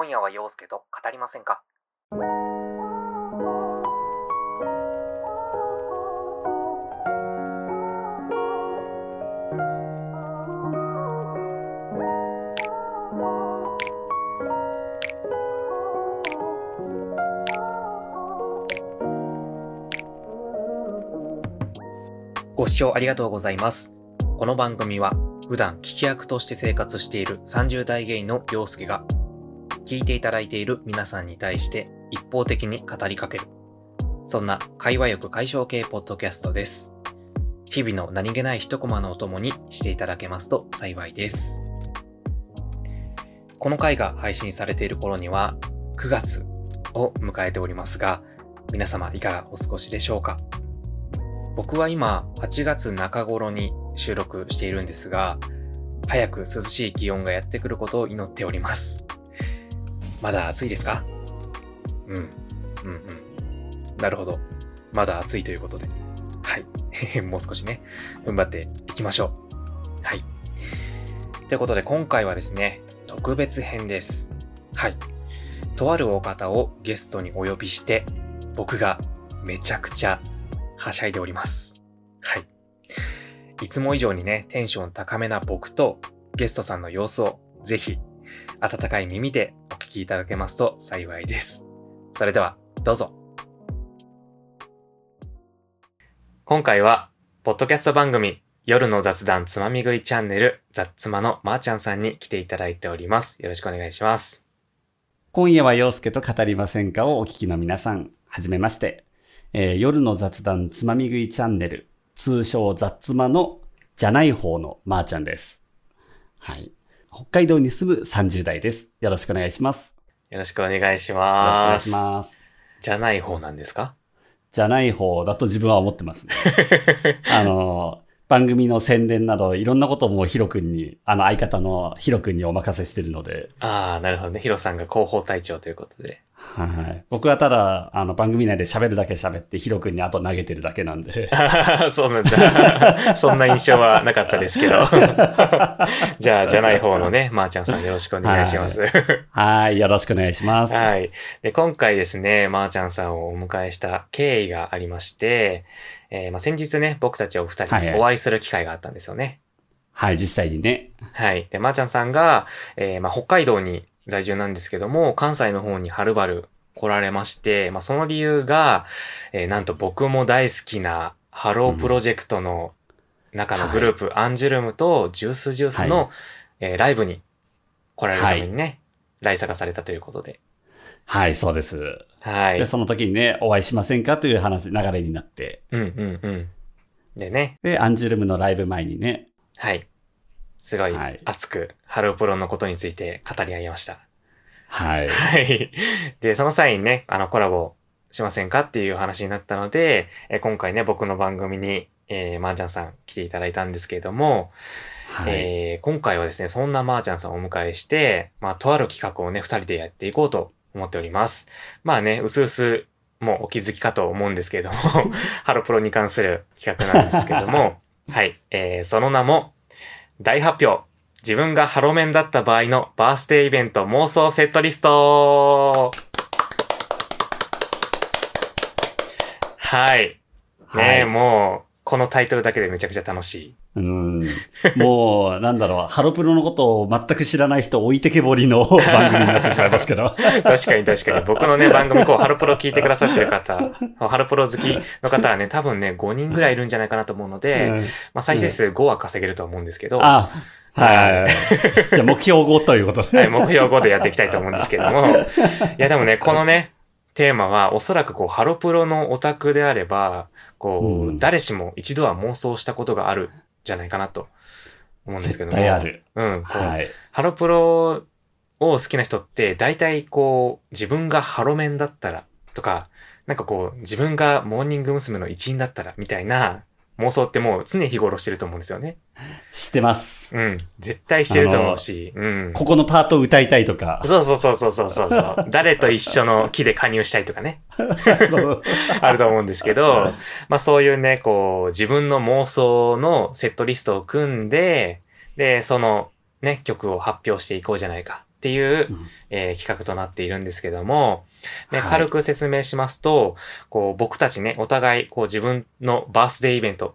今夜は陽介と語りませんか？ご視聴ありがとうございます。この番組は普段聞き役として生活している30代ゲイの陽介が聞いていただいている皆さんに対して一方的に語りかける。そんな会話欲解消系ポッドキャストです。日々の何気ない一コマのお供にしていただけますと幸いです。この回が配信されている頃には9月を迎えておりますが、皆様いかがお過ごしでしょうか？僕は今8月中頃に収録しているんですが、早く涼しい気温がやってくることを祈っております。まだ暑いですか？うん。うんうん。なるほど。まだ暑いということで。はい。もう少しね、踏ん張っていきましょう。はい。ということで今回はですね、特別編です。はい。とあるお方をゲストにお呼びして、僕がめちゃくちゃはしゃいでおります。はい。いつも以上にね、テンション高めな僕とゲストさんの様子をぜひ温かい耳でお聞きいただけますと幸いです。それでは、どうぞ。今回は、ポッドキャスト番組、夜の雑談つまみ食いチャンネル、雑妻のまーちゃんさんに来ていただいております。よろしくお願いします。今夜は陽介と語りませんかをお聞きの皆さん、はじめまして。えー夜の雑談つまみ食いチャンネル、通称雑妻のじゃない方のまーちゃんです。はい。北海道に住む30代です。よろしくお願いします。よろしくお願いしよろしくお願ます。いします。じゃない方なんですか？じゃない方だと自分は思ってますね。あの、番組の宣伝などいろんなこともヒロ君に、あの相方のヒロ君にお任せしてるので、ああ、なるほどね。ヒロさんが広報隊長ということで。はい。僕はただ、あの番組内で喋るだけ喋ってヒロ君に後投げてるだけなんで。そうなんだ。そんな印象はなかったですけど。じゃあ、じゃない方のね、まー、ちゃんさんよろしくお願いします。はい。よろしくお願いします。はい。で、今回ですね、まー、ちゃんさんをお迎えした経緯がありまして、えーまあ、先日ね、僕たちお二人はいはいお会いする機会があったんですよね。はい、実際にね。はい。で、まー、ちゃんさんが、えーまあ、北海道に在住なんですけども、関西の方にはるばる来られまして、まあ、その理由が、えーなんと僕も大好きなハロープロジェクトの中のグループ、アンジュルムとジュースジュースの、はえーライブに来られるためにね、来坂されたということで。はい、そうです。はい。で、その時にね、お会いしませんかという話、流れになって。うんうんうん。でね、で、アンジュルムのライブ前にね、はい。すごいはい熱く、ハロープロのことについて語り合いました。はい。はい。で、その際にね、あの、コラボしませんかっていう話になったので、えー今回ね、僕の番組に、えー、まーちゃんさん来ていただいたんですけれども、はい。えー今回はですね、そんなまーちゃんさんをお迎えして、まあ、とある企画をね、二人でやっていこうと思っております。まあね、うすうす、もうお気づきかと思うんですけれども、ハロプロに関する企画なんですけれども、はい、えーその名も、大発表。自分がハロメンだった場合のバースデーイベント妄想セットリスト。はい。ねはい。もう、このタイトルだけでめちゃくちゃ楽しい。うん。もう、なんだろう、ハロプロのことを全く知らない人置いてけぼりの番組になってしまいますけど。確かに確かに。僕のね、番組、こう、ハロプロ聞いてくださってる方、ハロプロ好きの方はね、多分ね、5人ぐらいいるんじゃないかなと思うので、うんまあ、再生数5は稼げると思うんですけど、あ、はい。じゃあ目標5ということで。はい、目標5でやっていきたいと思うんですけども、いや、でもね、このね、テーマは、おそらくこう、ハロプロのオタクであれば、こう、うん誰しも一度は妄想したことがあるんじゃないかなと思うんですけども。絶対ある。うん、はい。ハロプロを好きな人って、大体こう、自分がハロメンだったらとか、なんかこう、自分がモーニング娘。の一員だったらみたいな妄想ってもう常日頃してると思うんですよね。してます。うん。絶対してると思うし、うん。ここのパートを歌いたいとか。そうそうそうそうそうそう。誰と一緒の木で加入したいとかね。あると思うんですけど、まあそういうね、こう、自分の妄想のセットリストを組んで、で、そのね、曲を発表していこうじゃないか。っていう、うんえー企画となっているんですけども、ね、はい軽く説明しますと、こう、僕たちね、お互い、こう、自分のバースデーイベント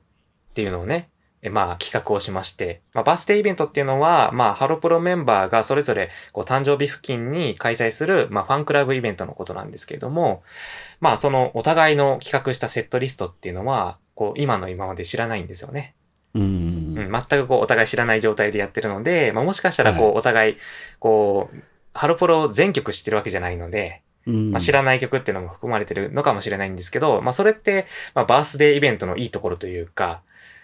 っていうのをね、えまあ、企画をしまして、まあ、バースデーイベントっていうのは、まあ、ハロプロメンバーがそれぞれ、こう、誕生日付近に開催する、まあ、ファンクラブイベントのことなんですけれども、まあ、その、お互いの企画したセットリストっていうのは、こう、今の今まで知らないんですよね。うん。うん、全くこう、お互い知らない状態でやってるので、まあ、もしかしたらこう、はいお互い、こう、ハロプロ全曲知ってるわけじゃないので、うんまあ、知らない曲っていうのも含まれてるのかもしれないんですけど、まあ、それって、まあ、バースデーイベントのいいところというか、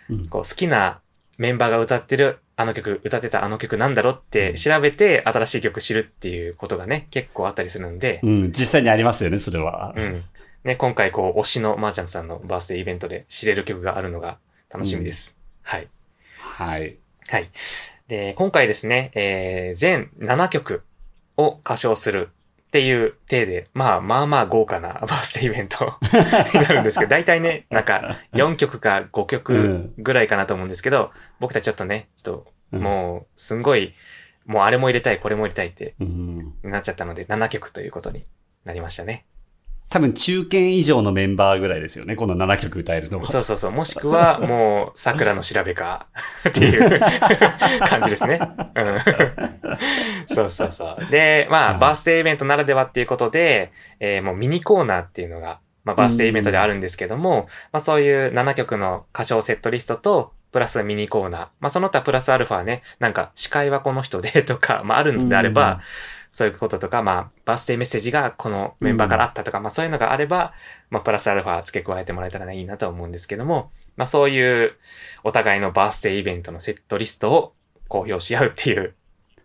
うんこう、好きなメンバーが歌ってるあの曲、歌ってたあの曲なんだろうって調べて、新しい曲知るっていうことがね、結構あったりするんで、うん、実際にありますよね、それは。うん。ね、今回こう、推しのマーチャンさんのバースデーイベントで知れる曲があるのが楽しみです。はい。はい。はい。で、今回ですね、えー、全7曲を歌唱するっていう体で、まあまあまあ豪華な バースデーイベント になるんですけど、大体ね、なんか4曲か5曲ぐらいかなと思うんですけど、僕たちちょっとね、ちょっともうすんごい、もうあれも入れたい、これも入れたいってうん。なっちゃったので、7曲ということになりましたね。多分中堅以上のメンバーぐらいですよね、この7曲歌えるのは。そうそうそう。もしくは、もう、桜の調べか、っていう感じですね。うん。そうそうそう。で、まあ、はいバースデーイベントならではっていうことで、えーもうミニコーナーっていうのが、まあ、バースデーイベントであるんですけども、まあ、そういう7曲の歌唱セットリストと、プラスミニコーナー。まあ、その他プラスアルファね、なんか、司会はこの人でとか、まあ、あるのであれば、そういうこととか、まあ、バースデーメッセージがこのメンバーからあったとか、まあそういうのがあれば、まあプラスアルファ付け加えてもらえたらいいなと思うんですけども、まあそういうお互いのバースデーイベントのセットリストを公表し合うっていう、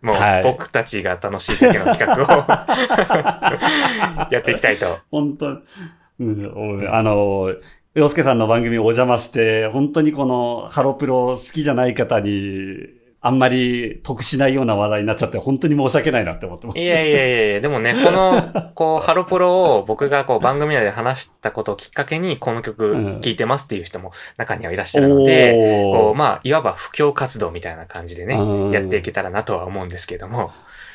もうはい。僕たちが楽しいだけの企画を やっていきたいと。本当、うん、おあの、洋介さんの番組お邪魔して、本当にこのハロプロ好きじゃない方に、あんまり得しないような話題になっちゃって、本当に申し訳ないなって思ってます。いやいやいやいや、でもね、この、こう、ハロプロを僕がこう番組内で話したことをきっかけに、この曲聴いてますっていう人も中にはいらっしゃるので、こう、おーまあ、いわば布教活動みたいな感じでねうん、やっていけたらなとは思うんですけども、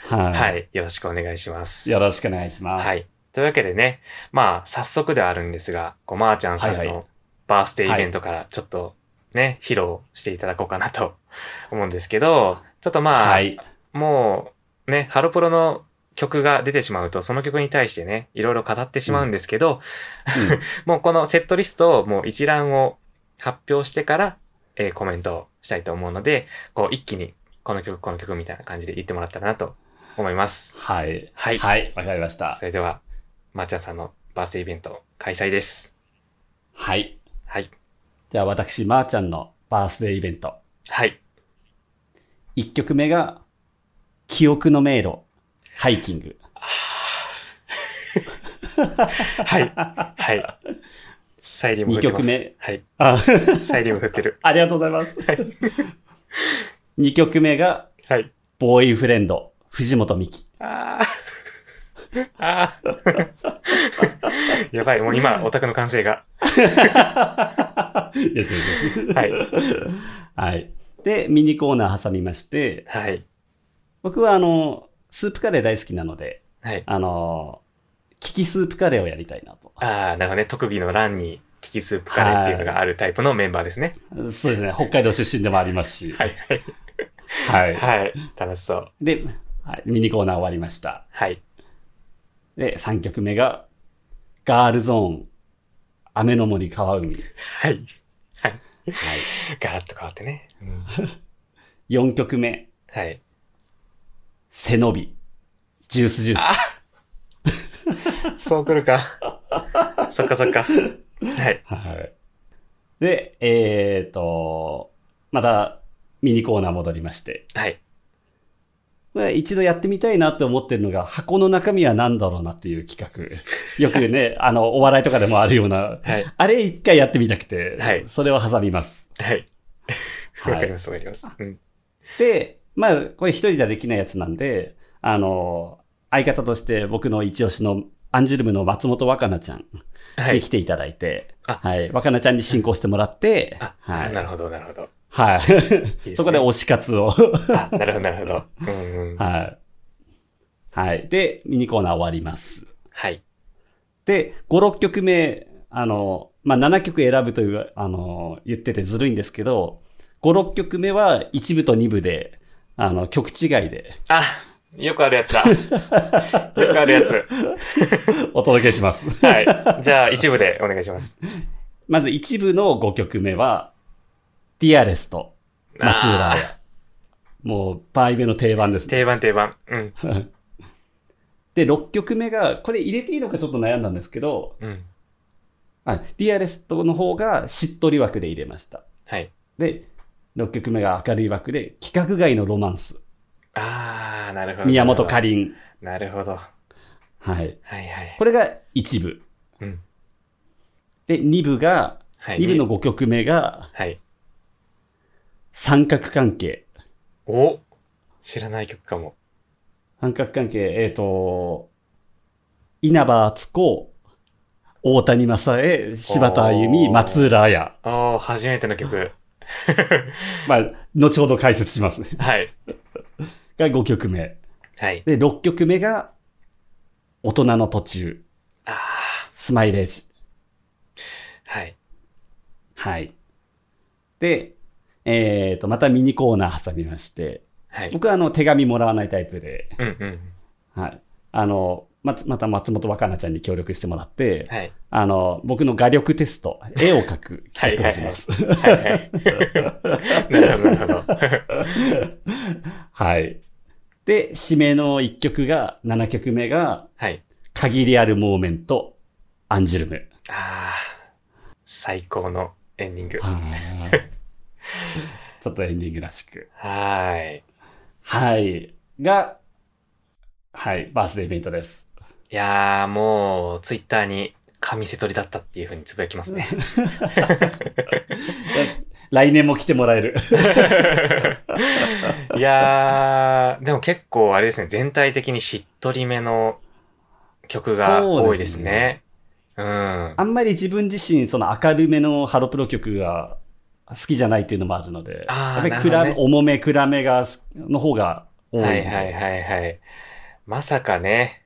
は。はいい。よろしくお願いします。よろしくお願いします。はい。というわけでね、まあ、早速ではあるんですが、こう、まーちゃんさんのバースデーイベントからちょっとね、披露していただこうかなと思うんですけど、ちょっとまあ、はい。もう、ね、ハロプロの曲が出てしまうと、その曲に対してね、いろいろ語ってしまうんですけど、もうこのセットリストをもう一覧を発表してから、えーコメントをしたいと思うので、こう一気にこの曲、この曲みたいな感じで言ってもらったらなと思います。はい。はいはい。わかりましたそ。れでは、まーちゃんさんのバースデーイベント開催です。はい。はい。じゃあ私、まーちゃんのバースデーイベント。はい。1曲目が、記憶の迷路、ハイキング。はい。はい。サイリウム振ってます。二曲目はい。あ、サイリウム振ってる。ありがとうございます。2曲目が、はい。ボーイフレンド、藤本美貴。ああ。ああ。やばい、もう今、オタクの完成が。よしよしよし。はい。はい。で、ミニコーナー挟みまして、はい。僕はあの、スープカレー大好きなので、はい。あの、キキスープカレーをやりたいなと。ああ、なるほどね。特技の欄に、キキスープカレーっていうのがあるタイプのメンバーですね。そうですね。北海道出身でもありますし。はい、はい。はい。はい。楽しそう。で、はい、ミニコーナー終わりました。はい。で、3曲目が、ガールゾーン、雨の森川海。はい。はい。はい。ガラッと変わってね。うん4曲目、はい。背伸び、ジュースジュース。そう来るか。そっかそっか。はい。はい。で、えーと、またミニコーナー戻りまして。はい。これ一度やってみたいなって思ってるのが、箱の中身は何だろうなっていう企画。よくね、あの、お笑いとかでもあるような、はい。あれ一回やってみたくて、はいそれを挟みます。はい。はいわかります、わかります。うん。で、まあ、これ一人じゃできないやつなんで、あの、相方として僕の一押しのアンジュルムの松本若菜ちゃんはい。に来ていただいて、あはい。若菜ちゃんに進行してもらって、あ、はい。なるほど、なるほど。はい。いいすねそこで推し活を。あ、なるほど、なるほど。うんうん。はい。はい。で、ミニコーナー終わります。はい。で、5、6曲目、あの、まあ、7曲選ぶという、あの、言っててずるいんですけど、5、6曲目は1部と2部で、あの、曲違いであ、よくあるやつだ。よくあるやつ。お届けします。はい。じゃあ、一部でお願いします。まず1部の5曲目は、ディアレスト、松浦あ彩。もう、バイベの定番ですね。定番定番。うん。で、6曲目が、これ入れていいのかちょっと悩んだんですけど、うん。あディアレストの方がしっとり枠で入れました。はい。で、6曲目が明るい枠で、規格外のロマンス。あー、なるほど。宮本かりん。なるほど。ははい。いはい。これが1部。うん。で、2部が、はい。2部の5曲目がはい。三角関係。お知らない曲かも。三角関係、えっ、と、稲葉敦子、大谷正恵、柴田あゆみ、松浦彩。おー、初めての曲。まあ、後ほど解説しますね。はい。が5曲目。はい。で、6曲目が、大人の途中、あスマイレージ。ー。はい。はい。で、えっ、と、またミニコーナー挟みまして、はい。僕はあの、手紙もらわないタイプで、うんうん。はい。あの、ま、また松本若菜ちゃんに協力してもらって、はい。あの、僕の画力テスト、絵を描く 企画をします。はいはい。なるほど、なるほど。はい。で、締めの1曲が、7曲目が、はい。限りあるモーメント、アンジュルム。あー。最高のエンディング。はいちょっとエンディングらしく。はーい。はい。が、はい、バースデーイベントです。いやー、もう、ツイッターに、神瀬取りだったっていう風につぶやきますね。来年も来てもらえる。いやー、でも結構あれですね、全体的にしっとりめの曲が多いですね。うん。あんまり自分自身、その明るめのハロプロ曲が好きじゃないっていうのもあるので、やっぱり暗め、なるほ重め暗めがす、の方が多い。はいはいはいはい。まさかね、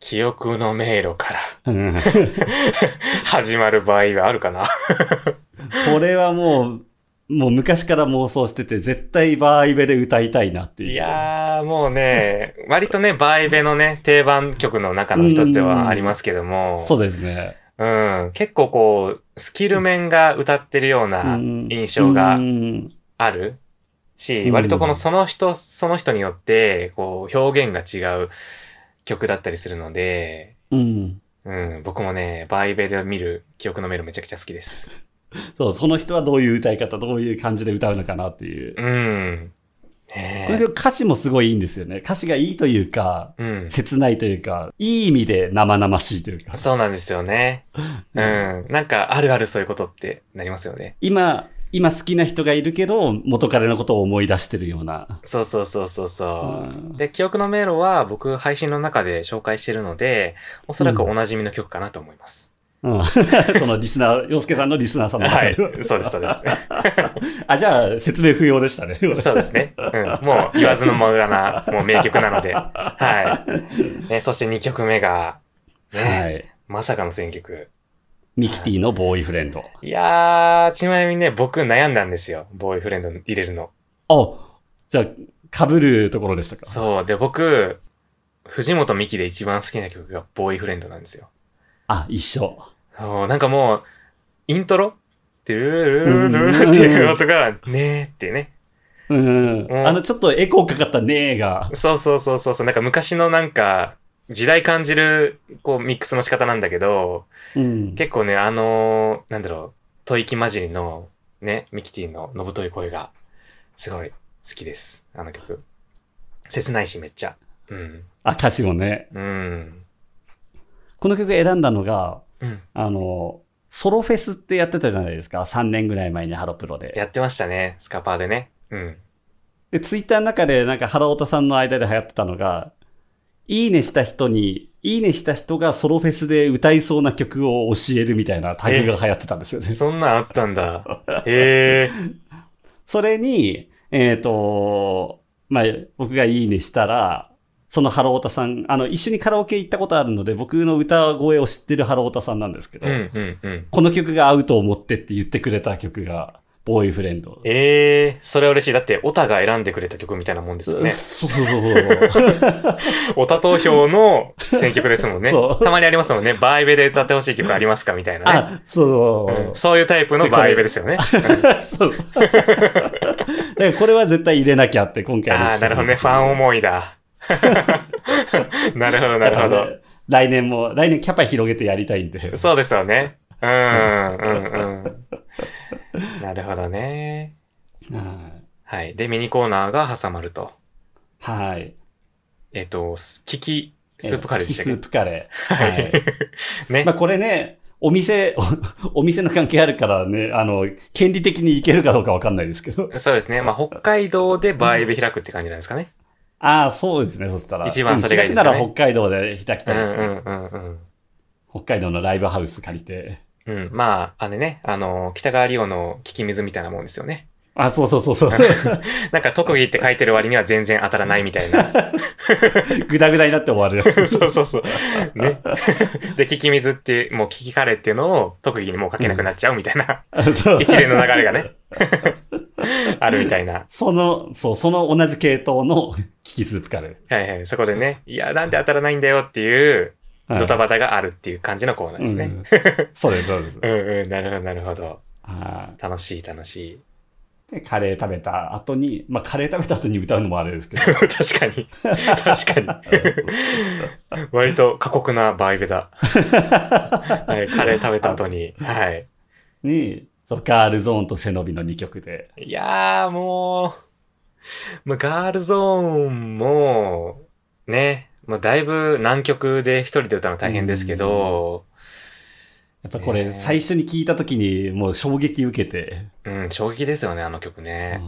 記憶の迷路からうん始まる場合はあるかなこれはもう、もう昔から妄想してて、絶対バーイベで歌いたいなっていう。いやー、もうね、割とね、バイベのね、定番曲の中の一つではありますけども、そうですね。うん、結構こう、スキル面が歌ってるようなうん印象がうんある？し、うん割とこのその人、その人によって、こう、表現が違う曲だったりするので、うん。うん、僕もね、バイベで見る記憶のメールめちゃくちゃ好きです。そう、その人はどういう歌い方、どういう感じで歌うのかなっていう。うん。ねこれで歌詞もすごいいいんですよね。歌詞がいいというか、えうん。切ないというか、いい意味で生々しいというか。そうなんですよね。うん。なんか、あるあるそういうことってなりますよね。今、今好きな人がいるけど、元彼のことを思い出してるような。そうそうそうそうそう。うんで、記憶の迷路は僕配信の中で紹介してるので、おそらくお馴染みの曲かなと思います。うん。そのリスナー、洋介さんのリスナーさんの中はいで。。そうです、そうです。あ、じゃあ、説明不要でしたね。そうですね。うん。もう言わずの間がな、もう名曲なので。はい。ね、そして2曲目が、ね、はい。まさかの選曲。ミキティのボーイフレンド。いやー、ちなみにね、僕悩んだんですよ。ボーイフレンド入れるの。あ、じゃあ、被るところでしたか？そう。で、僕、藤本美貴で一番好きな曲がボーイフレンドなんですよ。あ、一緒。そう、なんかもう、イントロ？トゥルルルルルルっていう音が、ねーってね。うん。うんあの、ちょっとエコーかかったねーが。そうそうそうそうそう、なんか昔のなんか、時代感じる、こう、ミックスの仕方なんだけど、うん。結構ね、あのーなんだろう、吐息混じりの、ね、ミキティののぶとい声が、すごい好きです。あの曲。切ないし、めっちゃ。うん。あ、歌詞もね。うん。この曲選んだのが、うん。あの、ソロフェスってやってたじゃないですか。3年ぐらい前にハロプロで。やってましたね、スカパーでね。うん。で、ツイッターの中でなんか原太さんの間で流行ってたのが、いいねした人に、いいねした人がソロフェスで歌いそうな曲を教えるみたいなタグが流行ってたんですよね。そんなんあったんだ。へえ。それに、えっ、と、まあ、僕がいいねしたら、そのハロータさん、あの、一緒にカラオケ行ったことあるので、僕の歌声を知ってるハロータさんなんですけど、うんうんうん。この曲が合うと思ってって言ってくれた曲が、ボーイフレンド。ええそれは嬉しい。だって、オタが選んでくれた曲みたいなもんですよね。そうそうそうそう。オタ投票の選曲ですもんね。そうたまにありますもんね。バイベで歌ってほしい曲ありますかみたいなね。あ、そう。うんそういうタイプのバイベですよね。そう。だからこれは絶対入れなきゃって今回のああ、なるほどね。ファン思いだ。なるほど、なるほど。来年も、来年キャパ広げてやりたいんで。そうですよね。うん、うん、うん。なるほどね。はいはい。で、ミニコーナーが挟まると。はい。えっ、と、すキキスープカレーでしたっスープカレー。けはい。ねまあ。これね、お店お、お店の関係あるからね、あの、権利的にいけるかどうかわかんないですけど。そうですね。まあ、北海道でバイベ開くって感じなんですかね。ああ、そうですね、そしたら。一番それがいいですよねなら北海道で開きうん、たいですね。うん、うん、うん。北海道のライブハウス借りて。うん。まあ、あれね、あの、北川リオの聞き水みたいなもんですよね。あ、そうそうそうそう。なんか特技って書いてる割には全然当たらないみたいな。ぐだぐだになって終わるやつ。そうそうそう。ね。で、聞き水っていう、もう聞きカレーっていうのを特技にもう書けなくなっちゃうみたいな、そう一連の流れがね。あるみたいな。その、そう、その同じ系統のキキスープカレはいはい。そこでね、いや、なんで当たらないんだよっていう、ドタバタがあるっていう感じのコーナーですね。うんそうです、そうです。うんうん、なるほど、なるほど。は楽しい、楽しい。いでカレー食べた後に、まあ、カレー食べた後に歌うのもあれですけど、確かに。確かに。割と過酷なバイベだ。はい、カレー食べた後に。はい。に、そうガールゾーンと背伸びの2曲で、いやー、もう、まあ、ガールゾーンも、ね、まあ、だいぶ南極で一人で歌うの大変ですけど、やっぱこれね最初に聞いた時にもう衝撃受けて、うん、衝撃ですよね、あの曲ね。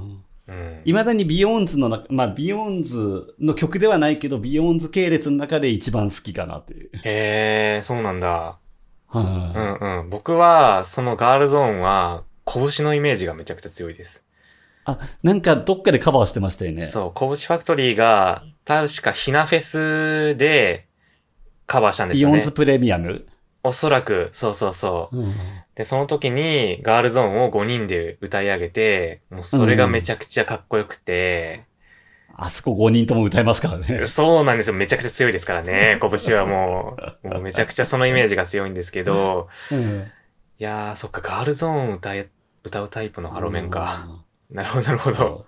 うん。いまだにビヨーンズの中、まあビヨーンズの曲ではないけど、ビヨーンズ系列の中で一番好きかなっていう。へー、そうなんだ。うはんうん。僕は、そのガールゾーンは、拳のイメージがめちゃくちゃ強いです。あ、なんかどっかでカバーしてましたよね。そう、拳ファクトリーが、確かひなフェスでカバーしたんですよねビヨーンズ。プレミアム。おそらく、そうそうそう。うんで、その時にガールゾーンを5人で歌い上げて、もうそれがめちゃくちゃかっこよくて、あそこ5人とも歌いますからね。そうなんですよ。めちゃくちゃ強いですからね。拳はもう、もうめちゃくちゃそのイメージが強いんですけど、うんいやー、そっか、ガールゾーン歌え、歌うタイプのハロメンか。。なるほど、なるほど。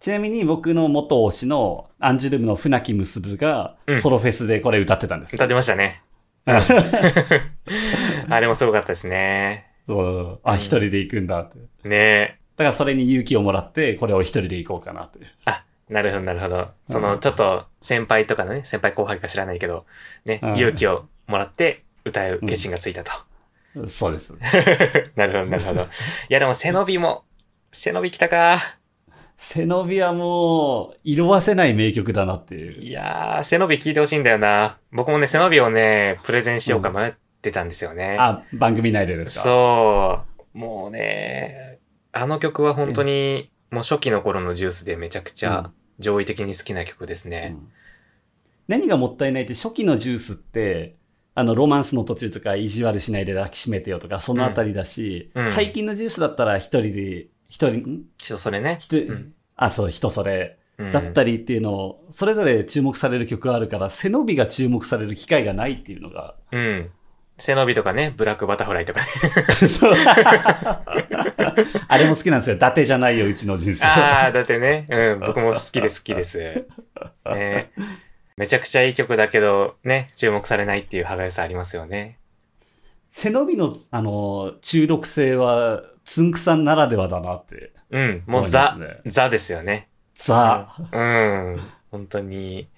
ちなみに僕の元推しのアンジュルムの船木結がうんソロフェスでこれ歌ってたんですよ。歌ってましたね。あれもすごかったですね。そうあ、一人で行くんだって。ねだからそれに勇気をもらって、これを一人で行こうかなって。あ、なるほど、なるほど。そうの、んちょっと、先輩とかのね、先輩後輩か知らないけど、ね、うん勇気をもらって歌う決心がついたと。そうです。なるほど、なるほど。いや、でも背伸びも、背伸びきたか。背伸びはもう、色褪せない名曲だなっていう。いやー、背伸び聞いてほしいんだよな。僕もね、背伸びをね、プレゼンしようか迷ってたんですよね。あ、番組内でですか？そう。もうね、あの曲は本当に、もう初期の頃のジュースでめちゃくちゃ上位的に好きな曲ですね。うん何がもったいないって初期のジュースって、あの、ロマンスの途中とか、意地悪しないで抱きしめてよとか、そのあたりだし、うんうん最近のジュースだったら一人で、一人、ん人それね。人、うんあ、そう、人それ、うんだったりっていうのを、それぞれ注目される曲があるから、背伸びが注目される機会がないっていうのが、うん。背伸びとかね、ブラックバタフライとかね。そう あれも好きなんですよ。伊達じゃないよ、うちの人生。ああ、だってね、うん、僕も好きで好きです。ね、めちゃくちゃいい曲だけど、ね、注目されないっていう歯がゆさありますよね。背伸びの、あの、中毒性は、つんくさんならではだなって。うん、もうザ、ねザですよね。ザ、うん、本当に、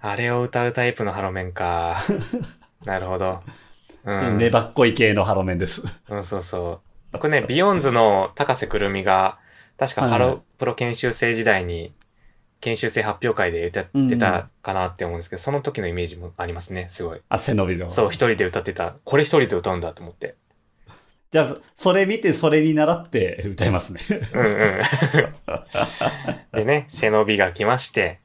あれを歌うタイプのハロメンか。なるほど。うん、粘っこい系のハロメンです。うん、そうそう。これね、ビヨンズの高瀬くるみが、確かハロプロ研修生時代に、研修生発表会で歌ってたかなって思うんですけど、その時のイメージもありますね、すごい。あ、背伸びの。そう、一人で歌ってた。これ一人で歌うんだと思って。じゃあ、それ見て、それに習って歌いますね。うんうん。でね、背伸びが来まして、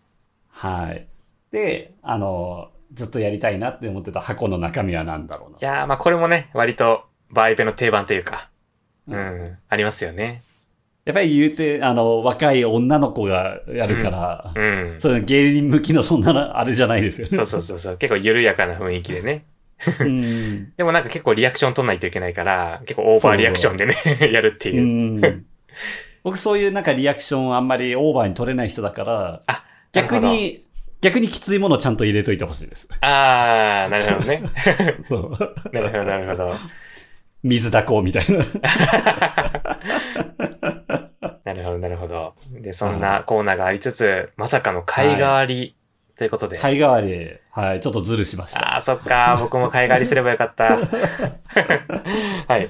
はい。で、あの、ずっとやりたいなって思ってた箱の中身は何だろうな。いやー、まあこれもね、割とバイペの定番というか、う、うんありますよね。やっぱり言うて、あの、若い女の子がやるから、うん。そういう芸人向きのそんなのあれじゃないですよね。そうそうそうそう。結構緩やかな雰囲気でね。うん。でもなんか結構リアクション取んないといけないから、結構オーバーリアクションでね、やるってういう。ん。僕そういうなんかリアクションあんまりオーバーに取れない人だから、あ、逆に、逆にきついものをちゃんと入れといてほしいです。あー、なるほどね。なるほど、なるほど。水だこうみたいな。なるほど、なるほど。で、そんなコーナーがありつつ、まさかの貝代わりということで。貝代わり、はい、ちょっとズルしました。あー、そっか。僕も貝代わりすればよかった。はい。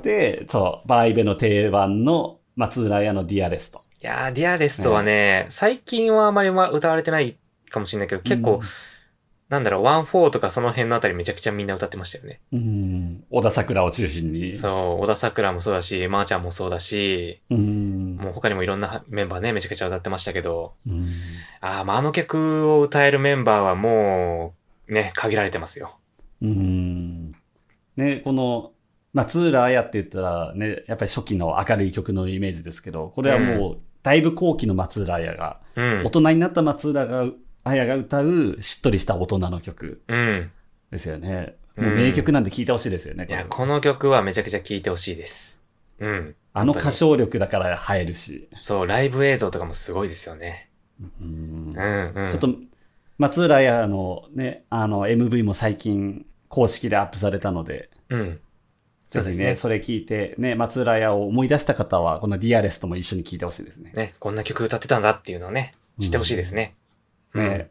で、そう、バイベの定番の松浦亜弥の dearest。いやー、 dearest はね、最近はあまりま歌われてないかもしれないけど、結構、なんだろう、ワンフォーとかその辺のあたりめちゃくちゃみんな歌ってましたよね。うん、うん。小田さくらを中心に。そう、小田さくらもそうだし、まーちゃんもそうだし、うん。もう他にもいろんなメンバーね、めちゃくちゃ歌ってましたけど、うんあー、まあ、あの曲を歌えるメンバーはもう、ね、限られてますよ。うん。ね、この、松浦綾って言ったらね、やっぱり初期の明るい曲のイメージですけど、これはもう、だいぶ後期の松浦綾が、うん大。人になった松浦が綾が歌うしっとりした大人の曲うん。ですよね。うんもう名曲なんで聴いてほしいですよね。いや、これこの曲はめちゃくちゃ聴いてほしいです。うん。あの歌唱力だから映えるし。そう、ライブ映像とかもすごいですよね。うんうん、うん。ちょっと、松浦綾のね、あの MV も最近公式でアップされたので、うん。ぜひね、そうですね。それ聞いて、ね、松浦綾を思い出した方は、このディアレストも一緒に聴いてほしいですね。ね、こんな曲歌ってたんだっていうのをね、知ってほしいですね。ね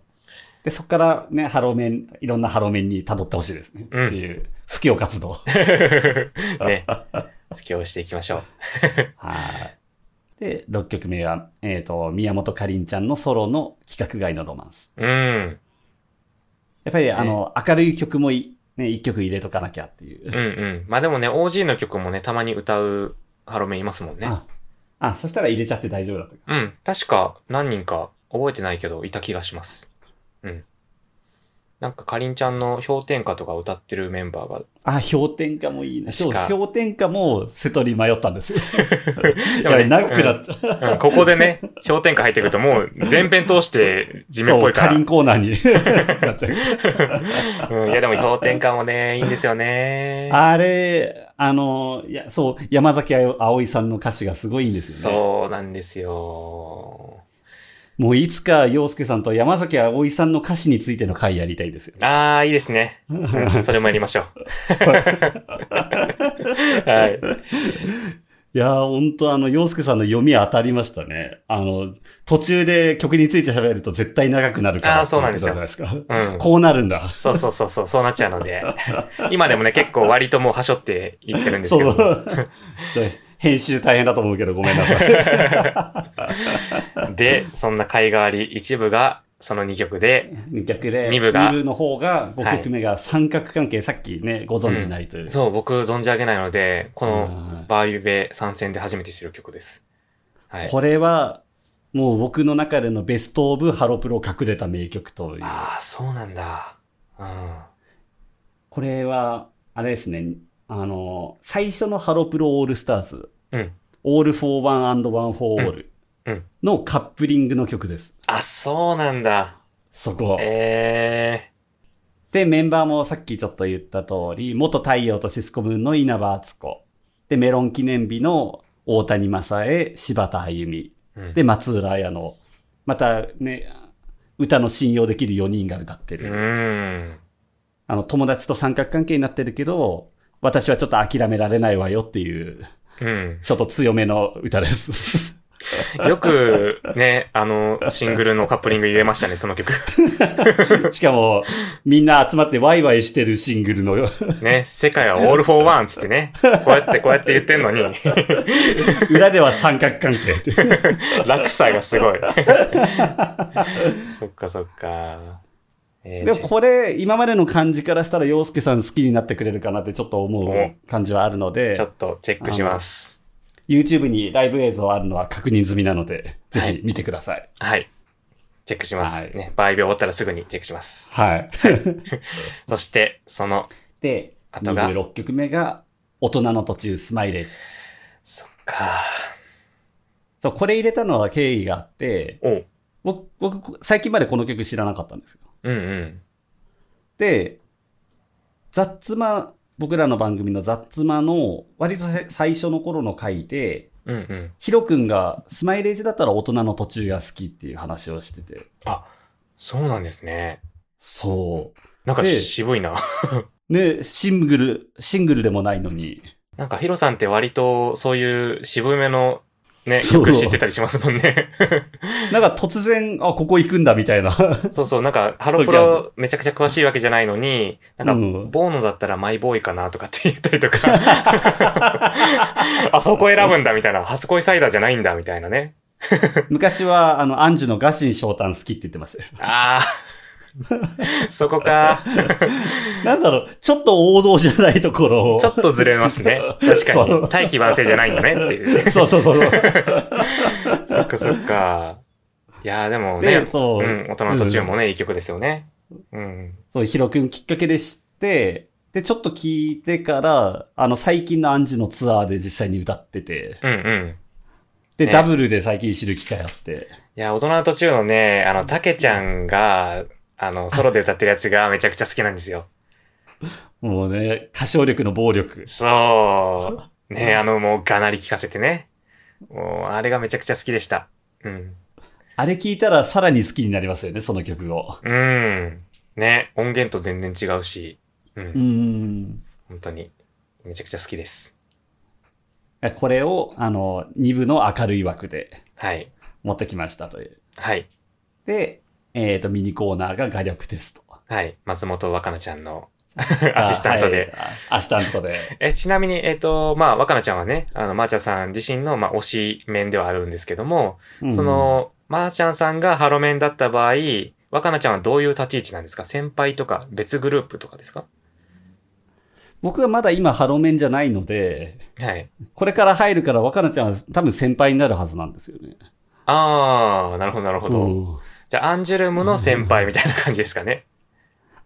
で、そこからね、ハローメン、いろんなハローメンに辿ってほしいですね。うんっていう、布教活動。うん。ね。布教していきましょう。はい。で、6曲目は、えっ、と、宮本かりんちゃんのソロの規格外のロマンス。うん。やっぱり、あの、明るい曲もいね、1曲入れとかなきゃっていう。うんうん。まあでもね、OG の曲もね、たまに歌うハロメンいますもんね。あ、あ、そしたら入れちゃって大丈夫だったか。うん。確か何人か覚えてないけど、いた気がします。うん。なんかかりんちゃんの氷点下とか歌ってるメンバーが。あ、氷点下もいいね。そう、氷点下も瀬戸に迷ったんですよ。でもね長くなっちゃう。うん、ここでね、氷点下入ってくるともう全編通して地面っぽいから。かりんコーナーに なっちゃう。うん、いやでも氷点下もね、いいんですよね。あれ、あの、いや、そう、山崎葵さんの歌詞がすごいんですよね。そうなんですよ。もういつか洋介さんと山崎葵さんの歌詞についての回やりたいですよ。ああ、いいですね。うんそれもやりましょう。はい。いやー、ほんとあの、洋介さんの読み当たりましたね。あの、途中で曲について喋ると絶対長くなるから。あーそうなんですよですか？うん。こうなるんだ。そうそうそうそう、そうなっちゃうので。今でもね、結構割ともうはしょっていってるんですけそど。う。編集大変だと思うけどごめんなさい。で、そんな貝代わり一部が、その2曲で、逆で、二部が二部の方が、5曲目が三角関係、さっきね、ご存知ないという。そう、僕存じ上げないので、このうんバーユベ参戦で初めて知る曲です。はい。これは、もう僕の中での best of ハロプロ隠れた名曲という。ああ、そうなんだ。うん。これは、あれですね、あの、最初のハロプロオールスターズ、うん。 all for one one for all うん。のカップリングの曲です。あ、そうなんだ。そこ。えで、メンバーもさっきちょっと言った通り、元太陽とシスコムーンの稲葉敦子。で、メロン記念日の大谷正恵、柴田あゆみ。で、松浦綾の、またね、歌の信用できる4人が歌ってうる。あの、友達と三角関係になってるけど、私はちょっと諦められないわよっていう、うん。ちょっと強めの歌です。よく、ね、あの、シングルのカップリング入れましたね、その曲。しかも、みんな集まってワイワイしてるシングルの、ね、世界はオールフォーワンつってね、こうやってこうやって言ってんのに、裏では三角関係。落差がすごい。そっかそっか。えーでもこれ、今までの感じからしたら、洋介さん好きになってくれるかなってちょっと思う感じはあるのでちょ、っとチェックします。YouTube にライブ映像あるのは確認済みなので、ぜはいひ見てください。はい。チェックします。はいね、倍秒終わったらすぐにチェックします。はい。そして、その、で、あとが26曲目が、大人の途中スマイレージ。そっか。そう、これ入れたのは経緯があって。僕、僕、最近までこの曲知らなかったんですよ。うんうん。で、ザッツマ、僕らの番組のザッツマの割と最初の頃の回で、うんうん。ヒロ君がスマイレージだったら大人の途中が好きっていう話をしてて。そうなんですね。そなんかで渋いな。う。ね、シングル、シングルでもないのに。なんかヒロさんって割とそういう渋めのね、そう曲知ってたりしますもんね。なんか突然、あ、ここ行くんだみたいな。そうそう、なんかハロプロめちゃくちゃ詳しいわけじゃないのに、なんか、うんボーノだったらマイボーイかなとかって言ったりとか。あそこ選ぶんだみたいな。初恋サイダーじゃないんだみたいなね。昔は、あの、アンジュのガシン翔太好きって言ってましたよ。ああ。そこか。なんだろう、ちょっと王道じゃないところを。ちょっとずれますね。確かに。大器晩成じゃないんだねっていう。そうそうそう。そっかそっか。いやーでもで、ね、そう。うん、大人の途中もね、いい曲ですよね。うん。そう、ヒロ君きっかけで知って、で、ちょっと聞いてから、あの、最近のアンジュのツアーで実際に歌ってて、うんうん。で、ねダブルで最近知る機会あって、いや、大人の途中のね、あの、たけちゃんが、あの、ソロで歌ってるやつがめちゃくちゃ好きなんですよ。もうね、歌唱力の暴力。そう。ね、あの、もう、がなり聞かせてね。もう、あれがめちゃくちゃ好きでした。うん。あれ聞いたらさらに好きになりますよね、その曲を。うん。ね、音源と全然違うし、うん。うーん。本当に、めちゃくちゃ好きです。これを、あの、2部の明るい枠ではい。持ってきましたという。はい。で、えっ、と、ミニコーナーが画力テスト。はい。松本若菜ちゃんの アシスタントで。あはいあアシスタントで。え、ちなみに、えっ、と、まあ、若菜ちゃんはね、あの、まーちゃんさん自身の、まあ、推し面ではあるんですけども、うんそ、の、まーちゃんさんがハロメンだった場合、若菜ちゃんはどういう立ち位置なんですか？先輩とか別グループとかですか？僕はまだ今ハロメンじゃないので、はい。これから入るから若菜ちゃんは多分先輩になるはずなんですよね。あー、なるほど、なるほど。うんじゃあ、アンジュルムの先輩みたいな感じですかね。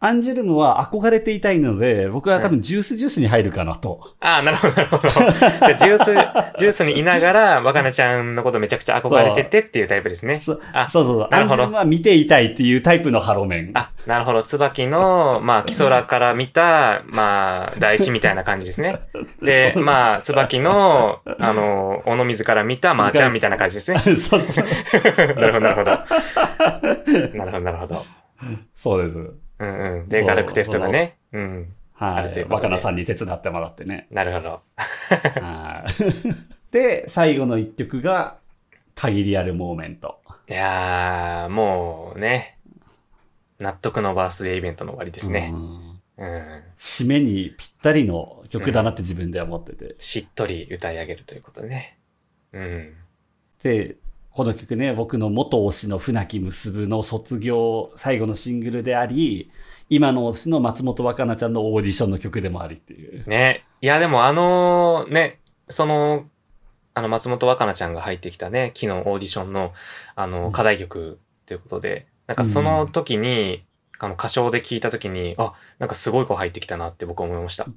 アンジュルムは憧れていたいので、僕は多分ジュースジュースに入るかなと。あー、なるほど、なるほど。ジュース、ジュースにいながら、若菜ちゃんのことめちゃくちゃ憧れててっていうタイプですね。そあそうそうそう。なるほどアンジュルムは見ていたいっていうタイプのハロメン。あ、なるほど。椿の、まあ、木空から見た、まあ、大師みたいな感じですね。で、まあ、椿の、あの、尾の水から見た、まーちゃんみたいな感じですね。そうそう。なるほど、なるほど。なるほど、なるほど。そうです。うんうん。で、そうガルクテストがね。うん。あはい。若菜さんに手伝ってもらってね。なるほど。はい。で、最後の一曲が、限りあるモーメント。いやー、もうね、納得のバースデーイベントの終わりですねう。んうん。締めにぴったりの曲だなって自分では思ってて。しっとり歌い上げるということでね。うん。で、この曲ね、僕の元推しの船木結の卒業最後のシングルであり、今の推しの松本若菜ちゃんのオーディションの曲でもありっていう。ね。いや、でもあのね、その、あの、松本若菜ちゃんが入ってきたね、昨日オーディションの、あの、うん課題曲ということで、なんかその時に、あの、歌唱で聞いた時に、あ、なんかすごい子入ってきたなって僕思いました。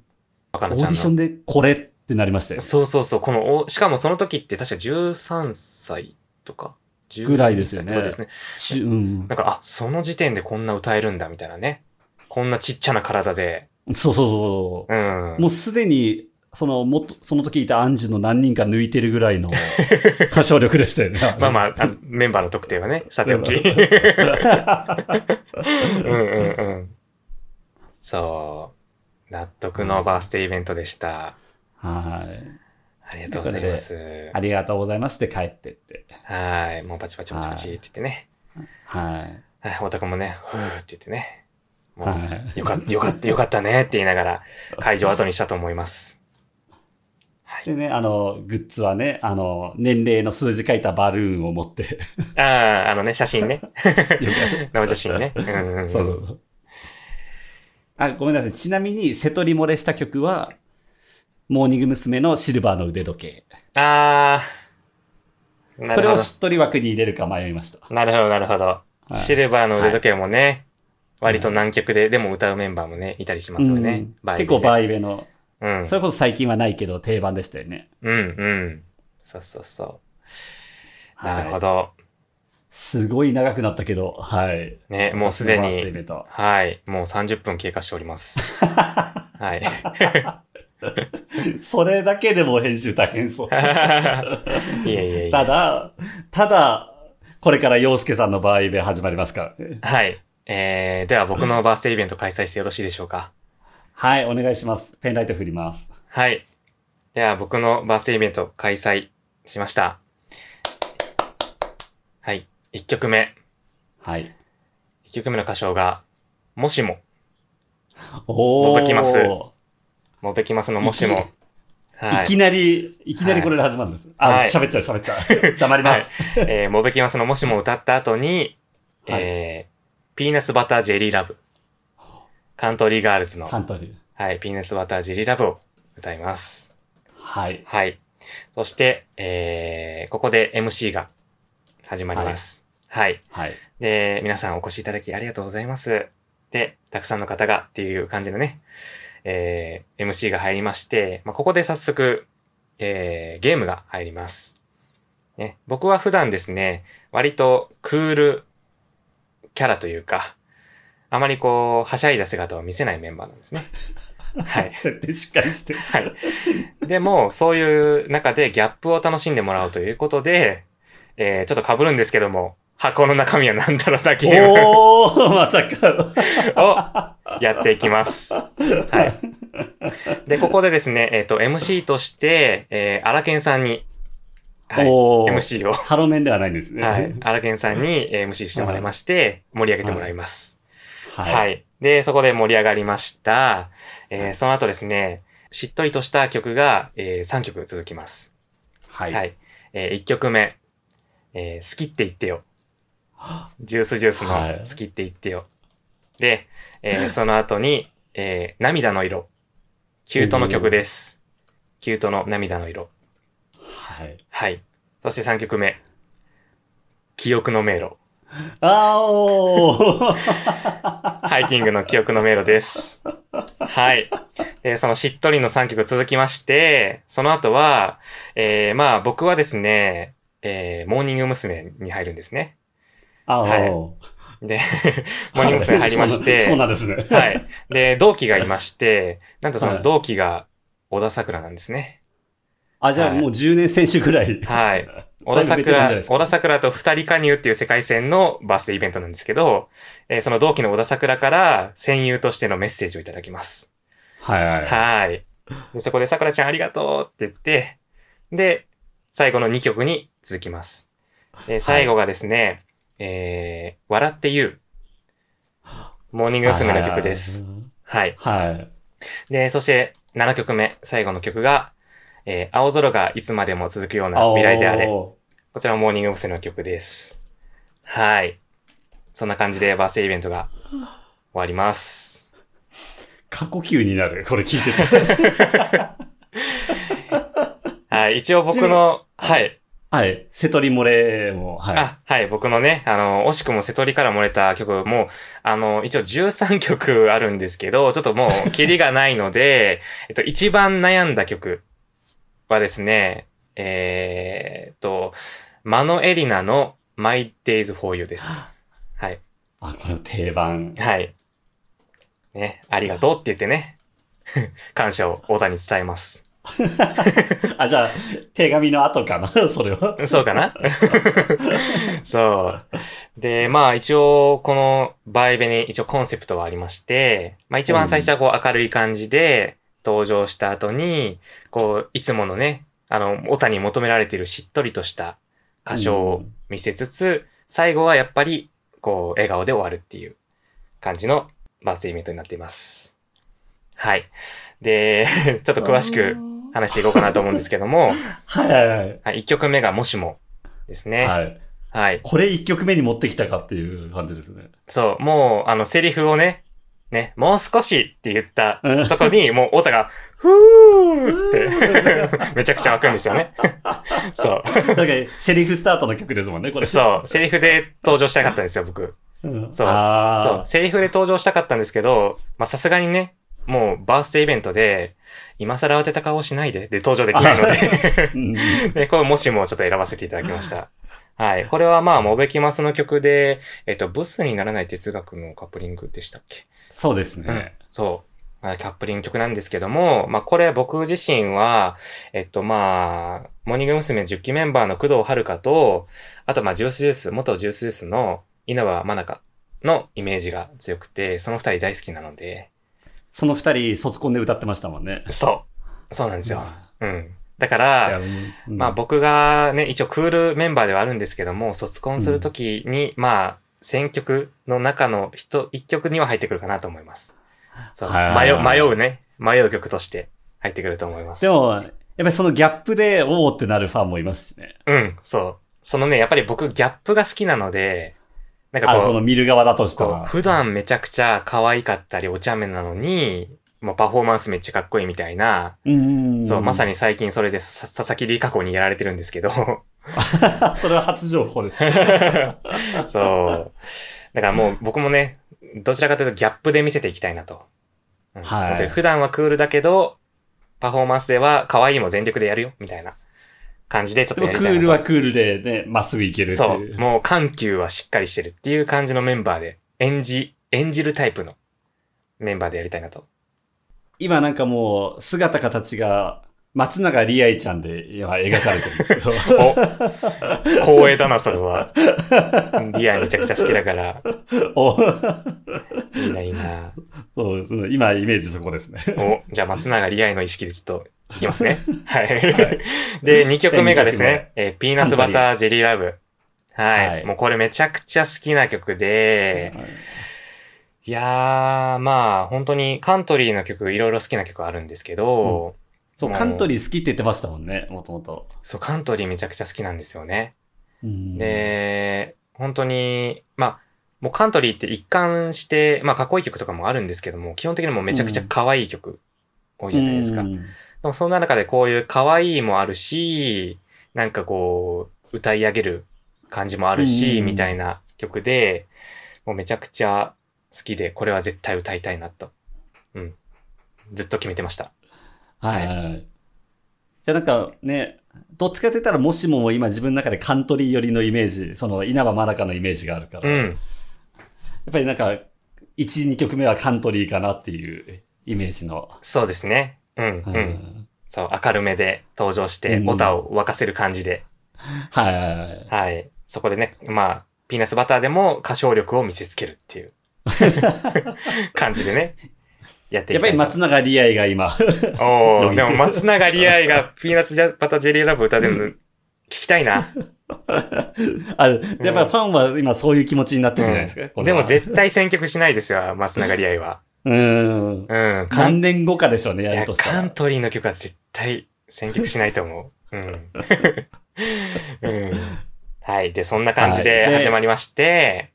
若オー菜ちゃんの。ディションでこれってなりましたよ。そうそうそう、この、おしかもその時って確か13歳とか、12ぐらいですよね歳ぐらいですね。しうん。なんか、あ、その時点でこんな歌えるんだみたいなね。こんなちっちゃな体で。そうそうそう。うん。もうすでに、その、もっと、その時いたアンジュの何人か抜いてるぐらいの 歌唱力でしたよね。まあまあ、メンバーの特定はね、さておき。うんうんうん。そう。納得のバースデーイベントでした。はい。ありがとうございます。ありがとうございますって帰ってって。はい。もうパチパチパチパチって言ってね。はい。はい。おたくもね、ふーって言ってね。もう、はいよかった、よかった、よかったねって言いながら会場後にしたと思います。はい。でね、あの、グッズはね、あの、年齢の数字書いたバルーンを持って。ああ、あのね、写真ね。生写真ね。うんうんうん。そうそうそう。あ、ごめんなさい。ちなみに、瀬戸り漏れした曲は、モーニング娘。のシルバーの腕時計。ああ。なるほどこれを。しっとり枠に入れるか迷いました。なるほど、なるほど。はいシルバーの腕時計もね、割と南極で、でも歌うメンバーもね、いたりしますよね。うん結構バイベの、うん。それこそ最近はないけど定番でしたよね。うん、うん。そうそうそう。はいなるほど。すごい長くなったけど、はい。ね、もうすでに、はい、もう30分経過しております。はい。それだけでも編集大変そう。いえいえいえ。ただ、ただ、これから洋介さんのバーイベ始まりますからね。はい。えー、では僕のバースデーイベント開催してよろしいでしょうか？はい、お願いします。ペンライト振ります。はい。では僕のバースデーイベント開催しました。はい。1曲目。はい。1曲目の歌唱が、もしも。おもうできますもうべきますのもしも。はいいきなり、いきなりこれで始まるんです。あ、はい喋っちゃう、喋っちゃう。黙ります。えー、もうべきますのもしも歌った後に、はいえー、ピーナッツバタージェリーラブ。カントリーガールズの、カントリー。はい、ピーナッツバタージェリーラブを歌います。はい。はい。そして、えー、ここで MC が始まります。はい。はい。で、皆さんお越しいただきありがとうございます。で、たくさんの方がっていう感じのね、えー、MC が入りまして、まあ、ここで早速、えー、ゲームが入ります。ね、僕は普段ですね、割とクールキャラというか、あまりこう、はしゃいだ姿を見せないメンバーなんですね。はい。設定しっかりしてる。はい。でも、そういう中でギャップを楽しんでもらおうということで、えー、ちょっと被るんですけども、箱の中身は何だろうだゲームおー、まさか。をやっていきます。はい。で、ここでですね、えっ、と、MC として、えー、アラケンさんに、はい。MC を、ハロメンではないんですね。はい、アラケンさんにえー MC してもらいまして、盛り上げてもらいます。は。はいい。で、そこで盛り上がりました。えーその後ですね、しっとりとした曲が、え3曲続きます。はい。はい。え1曲目、えー好きって言ってよ。ジュースジュースのはい好きって言ってよ。で、えー その後に、えー涙の色。キュートの曲です。キュートの涙の色。はい。はい。そして3曲目。記憶の迷路。あーおー。High-King の記憶の迷路です。はい。で、そのしっとりの3曲続きまして、その後は、えー、まあ僕はですね、えー、モーニング娘。に入るんですね。あはい。で、モーニング娘。入りまして、そうなんですね。はい。で、同期がいまして、なんとそはいの同期が小田桜なんですね。あ、じゃあはいもう10年選手ぐらい。はい。小田桜、小田桜と二人加入っていう世界戦のバースデーイベントなんですけど、えーその同期の小田桜から戦友としてのメッセージをいただきます。はいはい。はい。でそこで桜ちゃんありがとうって言って、で、最後の2曲に続きます。で、最後がですね、えー、笑って言う。モーニング娘。の曲です。。はい。はい。で、そして7曲目、最後の曲が、えー青空がいつまでも続くような未来であれ。こおちらもモーニング娘。の曲です。はい。そんな感じでバースデーイベントが終わります。過呼吸になる。これ聞いてて。はい。一応僕の、はい。はい。瀬戸り漏れも、はい。あ、はい。僕のね、あの、惜しくも瀬戸りから漏れた曲も、あの、一応13曲あるんですけど、ちょっともう、キリがないので、えっと、一番悩んだ曲はですね、えーっと、マノエリナの My Days for You です。はい。あ、これ定番。はい。ね、ありがとうって言ってね、感謝を小田に伝えます。あ、じゃあ、手紙の後かな それは。そうかな？そう。で、まあ一応、このバイベに一応コンセプトはありまして、まあ一番最初はこう明るい感じで登場した後に、こう、いつものね、あの、オタに求められているしっとりとした歌唱を見せつつ、最後はやっぱり、こう、笑顔で終わるっていう感じのバースデーイベントになっています。はい。で、ちょっと詳しく話していこうかなと思うんですけども、はいはいはい。はい、1曲目がもしもですね。はい。はい。これ一曲目に持ってきたかっていう感じですね。そう、もう、あの、セリフをね、ね、もう少しって言ったうんとこに、もうオタが、ふーって、めちゃくちゃ湧くんですよね。そう。なんか、セリフスタートの曲ですもんね、これ。そう。セリフで登場したかったんですよ、僕。うん。そうそう。セリフで登場したかったんですけど、まあさすがにね、もうバースデーイベントで、今更慌てた顔しないで、で登場できないので、うんで、これもしもちょっと選ばせていただきました。はい。これはまあ、モベキマスの曲で、えっと、ブスにならない哲学のカップリングでしたっけ？そうですうんね。そう。まあキャップリング曲なんですけども、まあこれ僕自身は、えっとまあ、モーニング娘。10期メンバーの工藤遥と、あとまあジュースジュース、元ジュースジュースの稲葉真中のイメージが強くて、その二人大好きなので、その二人、卒コンで歌ってましたもんね。そう。そうなんですよ。うん。だから、うんまあ僕がね、一応クールメンバーではあるんですけども、卒コンするときに、まあ、選曲の中の一、一曲には入ってくるかなと思います。そう。はい迷う、迷うね。迷う曲として入ってくると思います。でも、やっぱりそのギャップで、おーってなるファンもいますしね。うん、そう。そのね、やっぱり僕ギャップが好きなので、なんかあ、こそうの見る側だとしたら。普段めちゃくちゃ可愛かったりお茶目なのに、もうパフォーマンスめっちゃかっこいいみたいな、うん。そう、まさに。に最近それでさ佐々木里香子にやられてるんですけど、それは初情報です。そう。だからもう僕もね、どちらかというとギャップで見せていきたいなと。うんはい普段はクールだけど、パフォーマンスでは可愛いも全力でやるよ、みたいな感じでちょっとやりたいなと。ールはクールでね、まっすぐいけるってそ。いうう。もう緩急はしっかりしてるっていう感じのメンバーで、演じ、演じるタイプのメンバーでやりたいなと。今なんかもう、姿形が、松永理愛ちゃんで今描かれてるんですけど。お光栄だな、それは。リアめちゃくちゃ好きだから、おいいな、いいな。そう、その今イメージそこですね。お、じゃあ松永リアイの意識でちょっといきますね。はい。で、2曲目がですね、えーピーナッツバタージェリーラブ。はい、はいもうこれめちゃくちゃ好きな曲で、いやー、まあ本当にカントリーの曲いろいろ好きな曲あるんですけど、そう、もうカントリー好きって言ってましたもんね、もともと。そう、カントリーめちゃくちゃ好きなんですよね。うんで、本当に、まあ、もうカントリーって一貫して、まあかっこいい曲とかもあるんですけども、基本的にもうめちゃくちゃ可愛い曲多いじゃないですか。うんでもそんな中でこういう可愛いもあるし、なんかこう、歌い上げる感じもあるし、うんみたいな曲で、もうめちゃくちゃ好きで、これは絶対歌いたいなと。うん。ずっと決めてました。はいはい。じゃあなんかね、どっちかって言ったらもしもも今自分の中でカントリー寄りのイメージ、その稲葉真中のイメージがあるから、やっうん。ぱりなんか、1、2曲目はカントリーかなっていうイメージの。そうですね。うん、う。うんんそう、明るめで登場して、うん歌を沸かせる感じで。はいはいはい。はい。そこでね、まあ、ピーナッツバターでも歌唱力を見せつけるっていう 感じでね、やっていやっぱり松永理愛が今、お伸ー、びてでも松永リアイがピーナッツジャバタージェリーラブ歌ってるの聞きたいな。あ、やっぱりファンは今そういう気持ちになってるじゃないですか。これはでも絶対選曲しないですよ、松永リアイは。うん。うん。カ何ン年後かでしょうね、いややるとしたら。カントリーの曲は絶対選曲しないと思う。うん。うん。はい。で、そんな感じで始まりまして、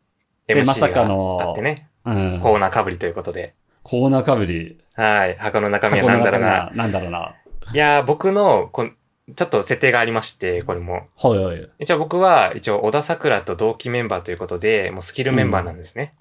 で MC まさかがのあってね、うん。コーナーかぶりということで。コーナーかぶり。はい。箱の中身は何だろうな。なんだろうな。いやー、僕のこん、ちょっと設定がありまして、これも。ほいほい。一応僕は、一応、小田桜と同期メンバーということで、もうスキルメンバーなんですね。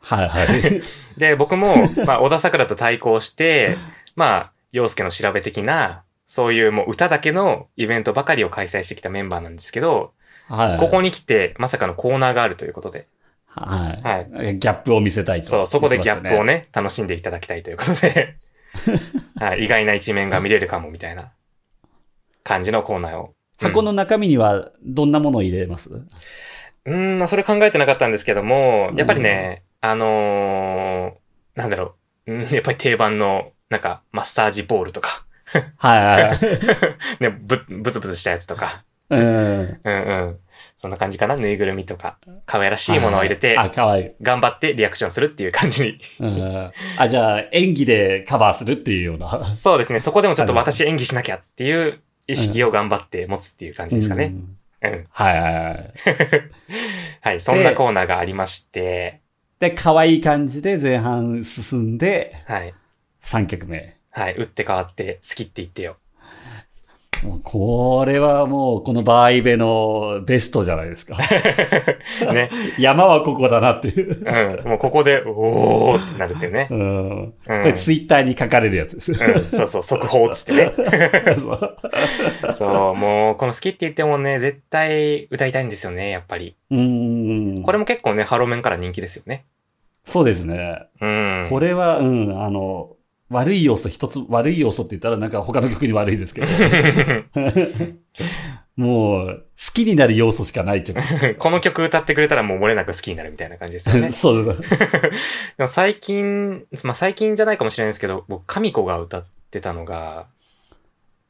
はいはい。で、僕も、まあ、小田桜と対抗して、まあ、洋介の調べ的な、そういうもう歌だけのイベントばかりを開催してきたメンバーなんですけど、はい。ここに来て、まさかのコーナーがあるということで、はい。はギャップを見せたいと。そう、そこでギャップをね。ね、楽しんでいただきたいということで、はい、意外な一面が見れるかも、みたいな感じのコーナーを。箱の中身にはどんなものを入れます？うーん、まあそれ考えてなかったんですけども、やっぱりね、あのーなんだろう、うんやっぱり定番の、なんか、マッサージボールとか、はいはい。ね、ぶ、ブツブツしたやつとか、うん。うんうん。そんな感じかなぬいぐるみとか、可愛らしいものを入れて、あ、かわいい。頑張ってリアクションするっていう感じに。うん。あ、じゃあ、演技でカバーするっていうような。そうですね。そこでもちょっと私演技しなきゃっていう意識を頑張って持つっていう感じですかね。うんうん。はいはいはい。はい。そんなコーナーがありまして、で、可愛い感じで前半進んで、はい。3曲目。はい。打って変わって、好きって言ってよ。もうこれはもう、このバーイベのベストじゃないですか。ね。山はここだなっていう。うん。もうここで、おーってなるっていうねう。ん。うんこれツイッターに書かれるやつです。うん。そうそう、速報っつってね。そうそう、もう、この好きって言ってもね、絶対歌いたいんですよね、やっぱり。うーん。これも結構ね、ハロメンから人気ですよね。そうですね。うん。これは、うん、あの、悪い要素一つ、悪い要素って言ったらなんか他の曲に悪いですけど、もう、好きになる要素しかない曲。この曲歌ってくれたらもう漏れなく好きになるみたいな感じですよね。そうだ。でも最近、まあ最近じゃないかもしれないですけど、僕、神子が歌ってたのが、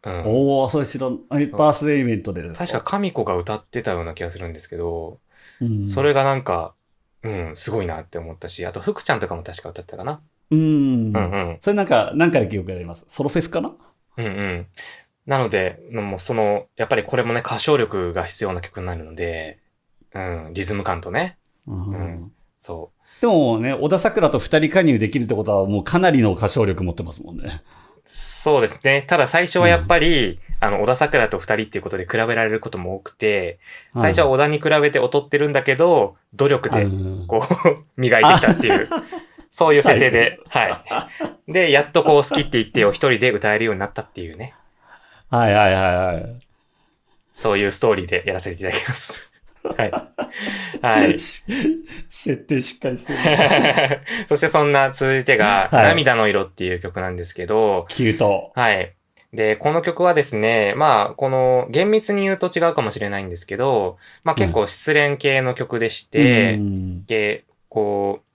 うん。おー、それ知らん、えバースデーイベントで確か神子が歌ってたような気がするんですけど、うんそれがなんか、うん、すごいなって思ったし、あと、福ちゃんとかも確か歌ってたかな。うん。うんうん。それなんか、なんかで記憶があります。ソロフェスかな？うんうん。なので、もうその、やっぱりこれもね、歌唱力が必要な曲になるので、うん、リズム感とね、うんうんそでもね、小田桜と二人加入できるってことはもうかなりの歌唱力持ってますもんね。う。そうですね。ただ最初はやっぱり、あの、小田桜と二人っていうことで比べられることも多くて、最初は小田に比べて劣ってるんだけど、努力で、うんこう、磨いてきたっていう、そういう設定で、はい。で、やっとこう、好きって言ってを一人で歌えるようになったっていうね、はいはいはいはい。そういうストーリーでやらせていただきます。はい。はい。設定しっかりしてる。そしてそんな続いてが、はい涙の色っていう曲なんですけど、キュート。はい。で、この曲はですね、まあ、この、厳密に言うと違うかもしれないんですけど、まあ結構失恋系の曲でして、うんで、こう、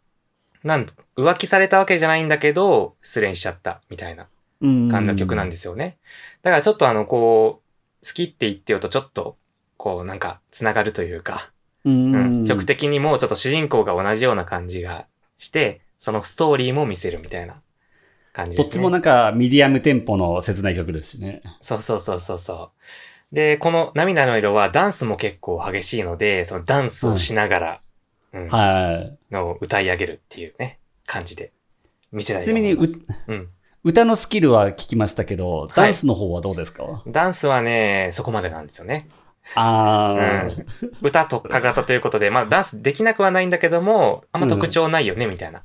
なんと、浮気されたわけじゃないんだけど、失恋しちゃった、みたいな感じの曲なんですよね。だからちょっとあの、こう、好きって言ってよとちょっと、こう、なんか、つながるというか、うんうん曲的にもちょっと主人公が同じような感じがして、そのストーリーも見せるみたいな感じですね。どっちもなんかミディアムテンポの切ない曲ですしね。そうそうそうそうそう。で、この涙の色はダンスも結構激しいので、そのダンスをしながら、うん、はい。のを歌い上げるっていうね、感じで見せたいちなみにと思います。うん。歌のスキルは聞きましたけど、ダンスの方はどうですか、ダンスはね、そこまでなんですよね。ああ、歌特化型ということで、まあダンスできなくはないんだけども、あんま特徴ないよね、みたいな。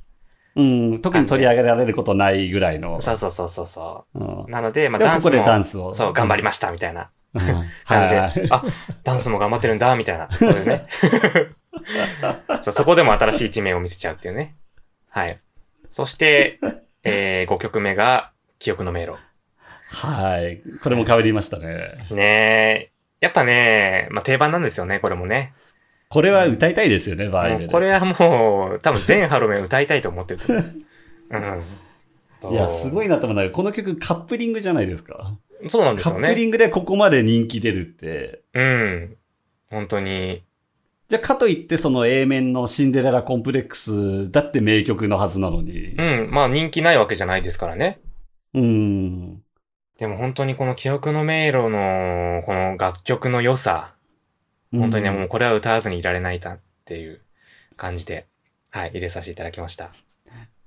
うん、特に取り上げられることないぐらいの。そうそうそうそうそううんう。なので、まあでもここでダンスも、ダンスを。そう、頑張りまました、みたいなす。感じで、はい。あ、ダンスも頑張ってるんだ、みたいな、そういうね。そうそこでも新しい一面を見せちゃうっていうね。はい。そして、えー、5曲目が、記憶の迷路。はい。これも変わりましたね。ねえ。やっぱね、まあ定番なんですよね、これもね。これは歌いたいですよね、場合で。これはもう、多分全ハロメン歌いたいと思ってるう。うん。いや、すごい。いなと思うのがこの曲カップリングじゃないですか？そうなんですよね。カップリングでここまで人気出るって。うん。本当に。じゃあ、かといってその A 面のシンデレラコンプレックスだって名曲のはずなのにう。ん。まあ人気ないわけじゃないですからね。うん。でも本当にこの記憶の迷路の、この楽曲の良さ。本当にね、うんもうこれは歌わずにいられないなっていう感じで、はい、入れさせていただきました。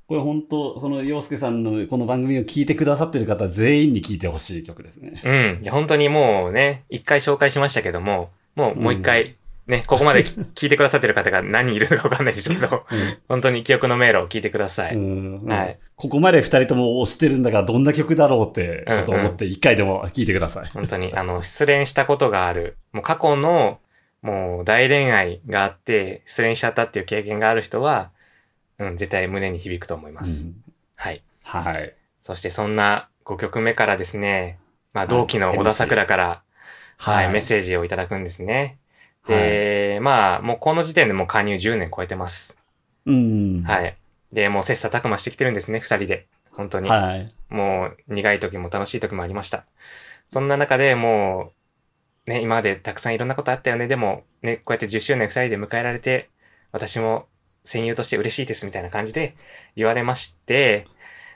これ本当、その洋介さんのこの番組を聞いてくださってる方全員に聞いてほしい曲ですね。うん。いや、本当にもうね、一回紹介しましたけども、もうもう一回、ね、ここまでき 聞いてくださってる方が何人いるのかわかんないですけど、本当に記憶の迷路を聞いてください。うんはいここまで二人とも推してるんだからどんな曲だろうってうんちょっと思って一回でも聞いてください。本当に、あの、失恋したことがある、もう過去の、もう大恋愛があって、失恋しちゃったっていう経験がある人は、うん、絶対胸に響くと思います。うんはい。はい。そしてそんな5曲目からですね、まあはい同期の小田桜から、はい、メッジ。セージをいただくんですね。で、まあ、もうこの時点でもう加入10年超えてます。うん。。はいい。で、もう切磋琢磨してきてるんですね、二人で。本当に。はい。もう苦い時も楽しい時もありました。そんな中でもう、ね、今までたくさんいろんなことあったよね。でも、ね、こうやって10周年二人で迎えられて、私も戦友として嬉しいですみたいな感じで言われまして、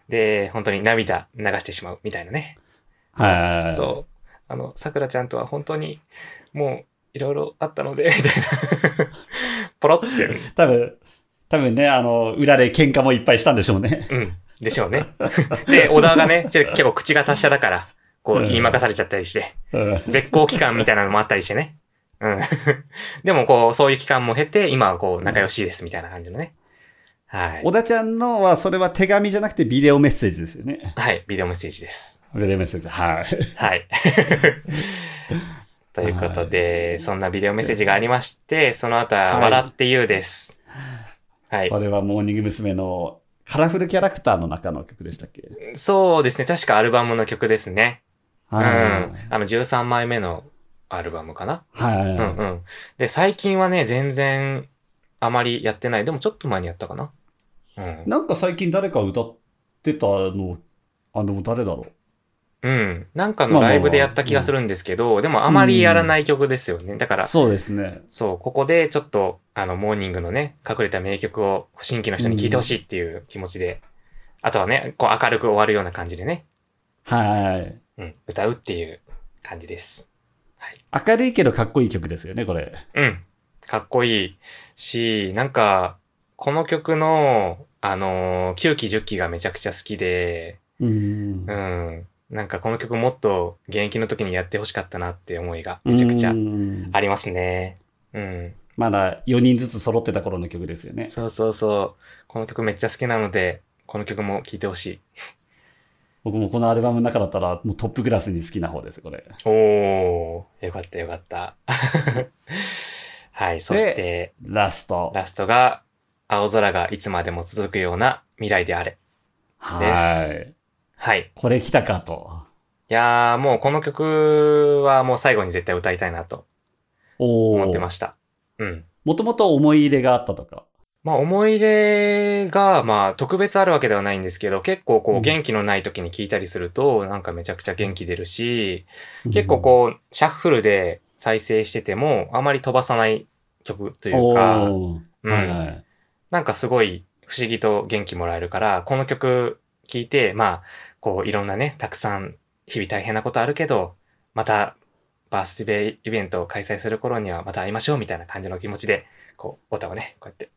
で、本当に涙流してしまうみたいなね。はい。そう。あの、桜ちゃんとは本当に、もう、いろいろあったので、みたいな。ポロって。多分、多分ね、あの、裏で喧嘩もいっぱいしたんでしょうね。うん。でしょうね。で、小田がね、ちょ結構口が達者だから、こう、うん言いまかされちゃったりして、うん絶好期間みたいなのもあったりしてね。うん。でも、こう、そういう期間も経て、今はこう、仲良しですみたいな感じのね。はい小。田ちゃんのは、それは手紙じゃなくてビデオメッセージですよね。はい。ビデオメッセージです。ビデオメッセージ。はい。はい。ということで、そんなビデオメッセージがありまして、その後は、はい笑って言うです。はいこ。れはモーニング娘。のカラフルキャラクターの中の曲でしたっけ？そうですね。確かアルバムの曲ですね。うん。はいあの、13枚目のアルバムかな？はい。うんうん。で、最近はね、全然、あまりやってない。でもちょっと前にやったかな？うん。なんか最近誰か歌ってたの、あの、誰だろう？ん。なんかのライブでやった気がするんですけど、でもあまりやらない曲ですよね。だから、うそうですね。そう、ここでちょっと、あの、モーニングのね、隠れた名曲を新規の人に聴いてほしいっていう気持ちで、あとはね、こう明るく終わるような感じでね、はい。うん、歌うっていう感じです。はい。明るいけどかっこいい曲ですよね、これ。うん。かっこいいし、なんか、この曲の、あのー、9期10期がめちゃくちゃ好きで、うんう。ん。なんかこの曲もっと現役の時にやってほしかったなって思いがめちゃくちゃうんありますね。うん。まだ4人ずつ揃ってた頃の曲ですよね。そうそうそう。この曲めっちゃ好きなので、この曲も聴いてほしい。僕もこのアルバムの中だったらもうトップクラスに好きな方です、これ。おー、よかったよかった。はい、そして、ラスト。ラストが、青空がいつまでも続くような未来であれ。はい。はい。これ来たかと。いやー、もうこの曲はもう最後に絶対歌いたいなとお思ってましした。うん。もともと思い入れがあったとか？まあ思い入れが、まあ特別あるわけではないんですけど、結構こう元気のない時に聴いたりすると、なんかめちゃくちゃ元気出るし、結構こう、シャッフルで再生してても、あまり飛ばさない曲とというか、うんはいはい。なんかすごい不思議と元気もらえるから、この曲聴いて、まあ、こういろんなね、たくさん日々大変なことあるけど、またバースデーイベントを開催する頃にはまた会いましょうみたいな感じの気持ちで、こう、ボタンをね、こうやって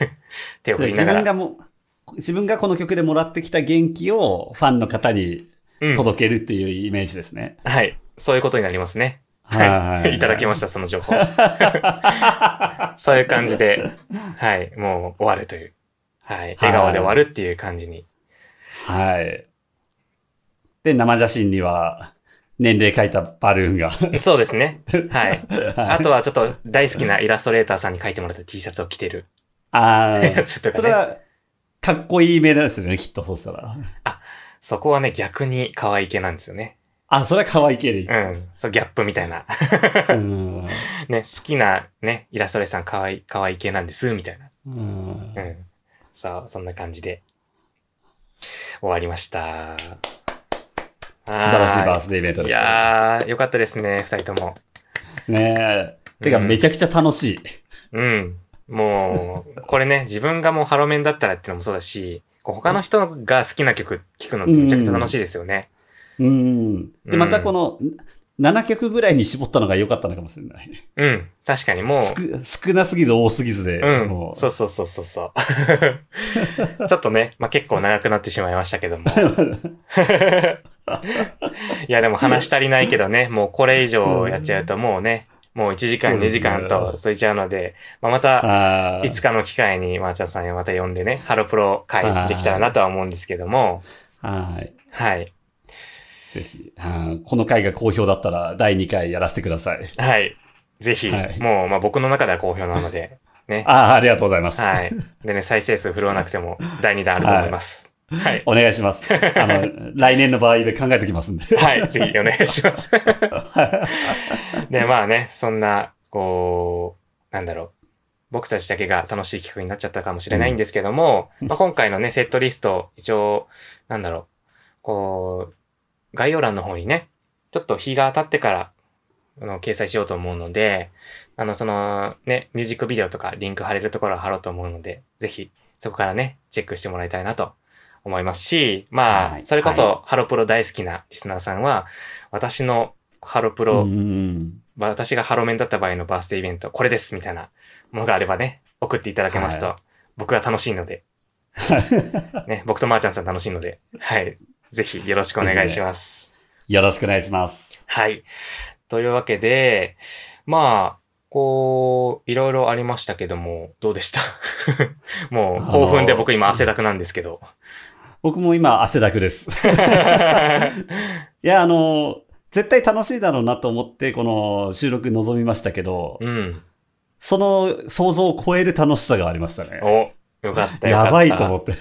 手を振り自ながら。分がも、自分がこの曲でもらってきた元気をファンの方にうん届けるっていうイメージですね。はい。そういうことになりますね。はい。いただきました、その情報。そういう感じで、はい、もう終わるという。はい。笑顔で終わるっていう感じに。はい。で、生写真には、年齢書いたバルーンが。そうですね。はい。あとはちょっと大好きなイラストレーターさんに書いてもらった T シャツを着てるあやあ、つとかね。それは、かっこいい目ですよね、きっと、そうしたら。そこはね、逆に可愛い系なんですよね。あ、それは可愛い系でいい。うん。そう、ギャップみたいな。うん。ね、好きなね、イラストレーターさん可愛い、可愛い系なんです、みたいな。うんうん。そう、そんな感じで、終わりました。素素晴らしいバースデーイベントいですね。やー、よかったですね、二人とも。ねえ。てか、うんめちゃくちゃ楽しい。うん。もう、これね、自分がもうハロメンだったらっていうのもそうだし、こう他の人が好きな曲聴くのってめちゃくちゃ楽しいですよね。うん。で、うんまたこの、7曲ぐらいに絞ったのが良かったのかもしれない。うん。確かにもう、少少なすぎず多すぎずで。うんも。うそうそうそうそうそう。ちょっとね、まあ、結構長くなってしまいましたけども。いや、でも話足りないけどね、もうこれ以上やっちゃうともうね、もう1時間、2そうですね時間と続いちゃうので、まあ、また、いつかの機会にマーチャーさんをまた呼んでね、ハロプロ会できたらなとは思うんですけども、はい。はい。ぜひ、はいこの回が好評だったら第2回やらせてください。はい。ぜひ、はいもう、まあ、僕の中では好評なので、ね。ああ、ありがとうございます。はい。でね、再生数振るわなくても第2弾あると思います。はい。お願いします。あの、来年の場合で考えておきますんで。はい、ぜひお願いします。で、まあね、そんな、こう、なんだろう。僕たちだけが楽しい企画になっちゃったかもしれないんですけども、まあ、今回のね、セットリスト、一応、なんだろう。こう、概要欄の方にね、ちょっと日が経ってから、あの、掲載しようと思うので、あの、その、ね、ミュージックビデオとかリンク貼れるところは貼ろうと思うので、ぜひ、そこからね、チェックしてもらいたいなと思いますし、まあは、い。それこそ、はハロプロ大好きなリスナーさんは、私のハロプうロ、ん私がハロメンだった場合のバースデーイベント、これですみたいなものがあればね、送っていただけますと、は僕は楽しいので、ね、僕とまーちゃんさん楽しいので、はい。ぜひよろしくお願いします。よろしくお願いします。はい。というわけで、まあ、こう、いろいろありましたけども、どうでした？もう興奮で僕今汗だくなんですけど。僕も今汗だくです。いや、あの、絶対楽しいだろうなと思って、この収録臨みましたけど、うん。その想像を超える楽しさがありましたね。お、よかった。やばいと思って。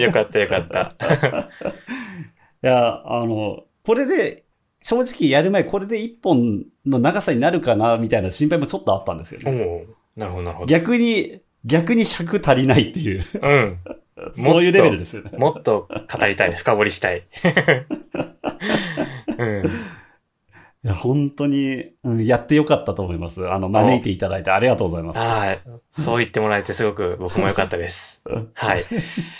よかったよかった。や、あの、これで、正直やる前、これで一本の長さになるかな、みたいな心配もちょっとあったんですよおね。おなるほどなるほど。逆に、逆に尺足りないっていう、うん。そういうレベルですよね。もっと語りたい。深掘りしたい。うん。いや、本当に、うん、やってよかったと思います。あの、招いていただいてありがとうございます。はい。そう言ってもらえてすごく 僕も良かったです。はい。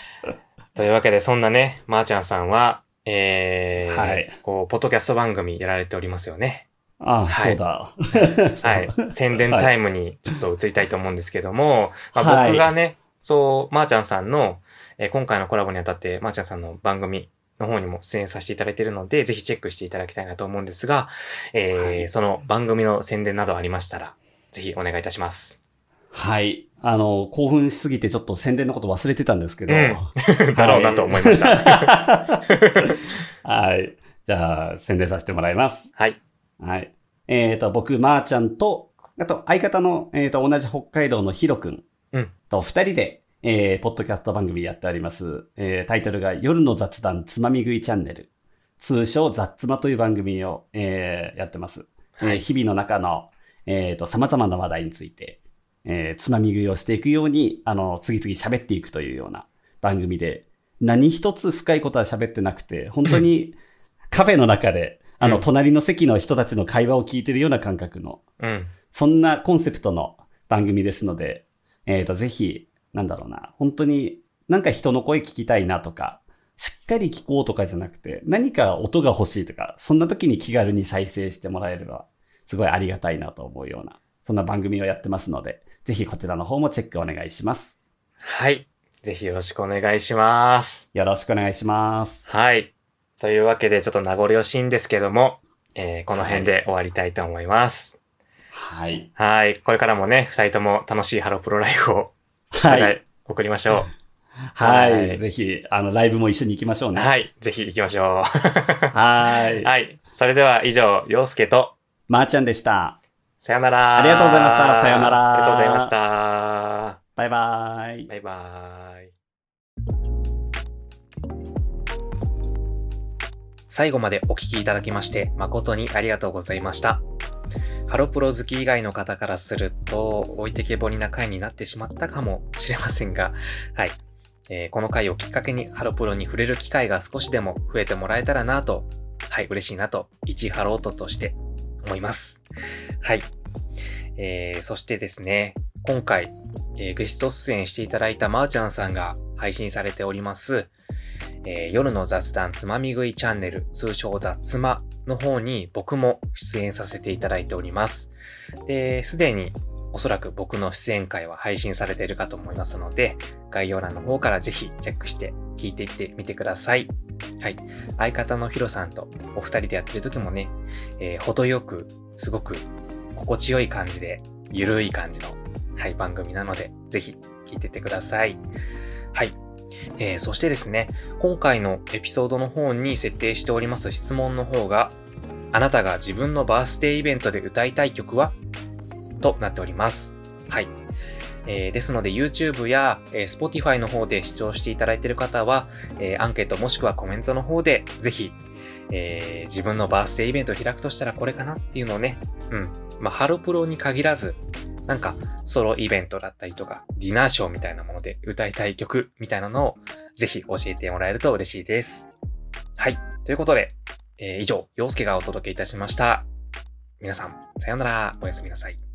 というわけで、そんなね、まー、ちゃんさんは、えー、はいこう、ポッドキャスト番組やられておりますよね。ああ、はいそうだ。はい。宣伝タイムにちょっと移りたいと思うんですけども、まあ、はい僕がね、そう、まー、ちゃんさんの、えー今回のコラボにあたって、まー、ちゃんさんの番組の方にも出演させていただいているので、ぜひチェックしていただきたいなと思うんですが、えーはいその番組の宣伝などありましたら、ぜひお願いいたします。はい。あの、興奮しすぎてちょっと宣伝のこと忘れてたんですけど。うん だろうなと思いました。はい。じゃあ、宣伝させてもらいます。はい。はい。えっ、と、僕、まーちゃんと、あと、相方の、えっ、と、同じ北海道のヒロくんうんと二人で、えー、ポッドキャスト番組やっております。えー、タイトルが夜の雑談つまみ食いチャンネル。通称雑妻という番組を、えー、やってます。えーはい日々の中の、えっ、と、様々な話題について、えー、つまみ食いをしていくように、あの、次々喋っていくというような番組で、何一つ深いことは喋ってなくて、本当に カフェの中で、あの、うん隣の席の人たちの会話を聞いてるような感覚の、うん。そんなコンセプトの番組ですので、えっ、と、ぜひ、なんだろうな、本当になんか人の声聞きたいなとか、しっかり聞こうとかじゃなくて、何か音が欲しいとか、そんな時に気軽に再生してもらえれば、すごいありがたいなと思うような、そんな番組をやってますので、ぜひこちらの方もチェックお願いします。はい。ぜひよろしくお願いします。よろしくお願いします。はい。というわけで、ちょっと名残惜しいんですけども、えーこの辺で終わりたいと思います。はい。はい。これからもね、二人とも楽しいハロプロライフをおはい。送りましょはい。はいぜひ、あの、ライブも一緒に行きましょうう。ね。はい。ぜひ行きましょう。はい。はい。それでは以上、陽介と、まーちゃんでした。さよなら。ありがとうございましたさよならありがとうございました。バイバイ。バイバーイ。最後までお聞きいただきまして誠にありがとうございました。ハロプロ好き以外の方からすると置いてけぼりな回になってしまったかもしれませんが、はい。えーこの回をきっかけにハロプロに触れる機会が少しでも増えてもらえたらなと、はい、嬉しいなと、一ハロートとして思います。はい。えーそしてですね、今回、えーゲスト出演していただいたまーちゃんさんが配信されております、えー夜の雑談つまみ食いチャンネル、通称雑つまの方に僕も出演させていただいております。で、すでにおそらく僕の出演会は配信されているかと思いますので、概要欄の方からぜひチェックして聞いていってみてください。はい。相方のヒロさんとお二人でやってる時もね、えー程よく、すごく心地よい感じで、ゆるい感じの、はい、番組なので、ぜひ聞いていってください。はい。えーそしてですね、今回のエピソードの方に設定しております質問の方が、あなたが自分のバースデーイベントで歌いたい曲は？となっております。はい。えーですので YouTube や、えー Spotify の方で視聴していただいている方は、えーアンケートもしくはコメントの方でぜひ、えー自分のバースデーイベントを開くとしたらこれかなっていうのをね、うん。まあ、ハロプロに限らず、なんか、ソロイベントだったりとか、ディナーショーみたいなもので歌いたい曲みたいなのを、ぜひ教えてもらえると嬉しいです。はい。ということで、えー以上、洋介がお届けいたしました。皆さん、さようなら、おやすみなさい。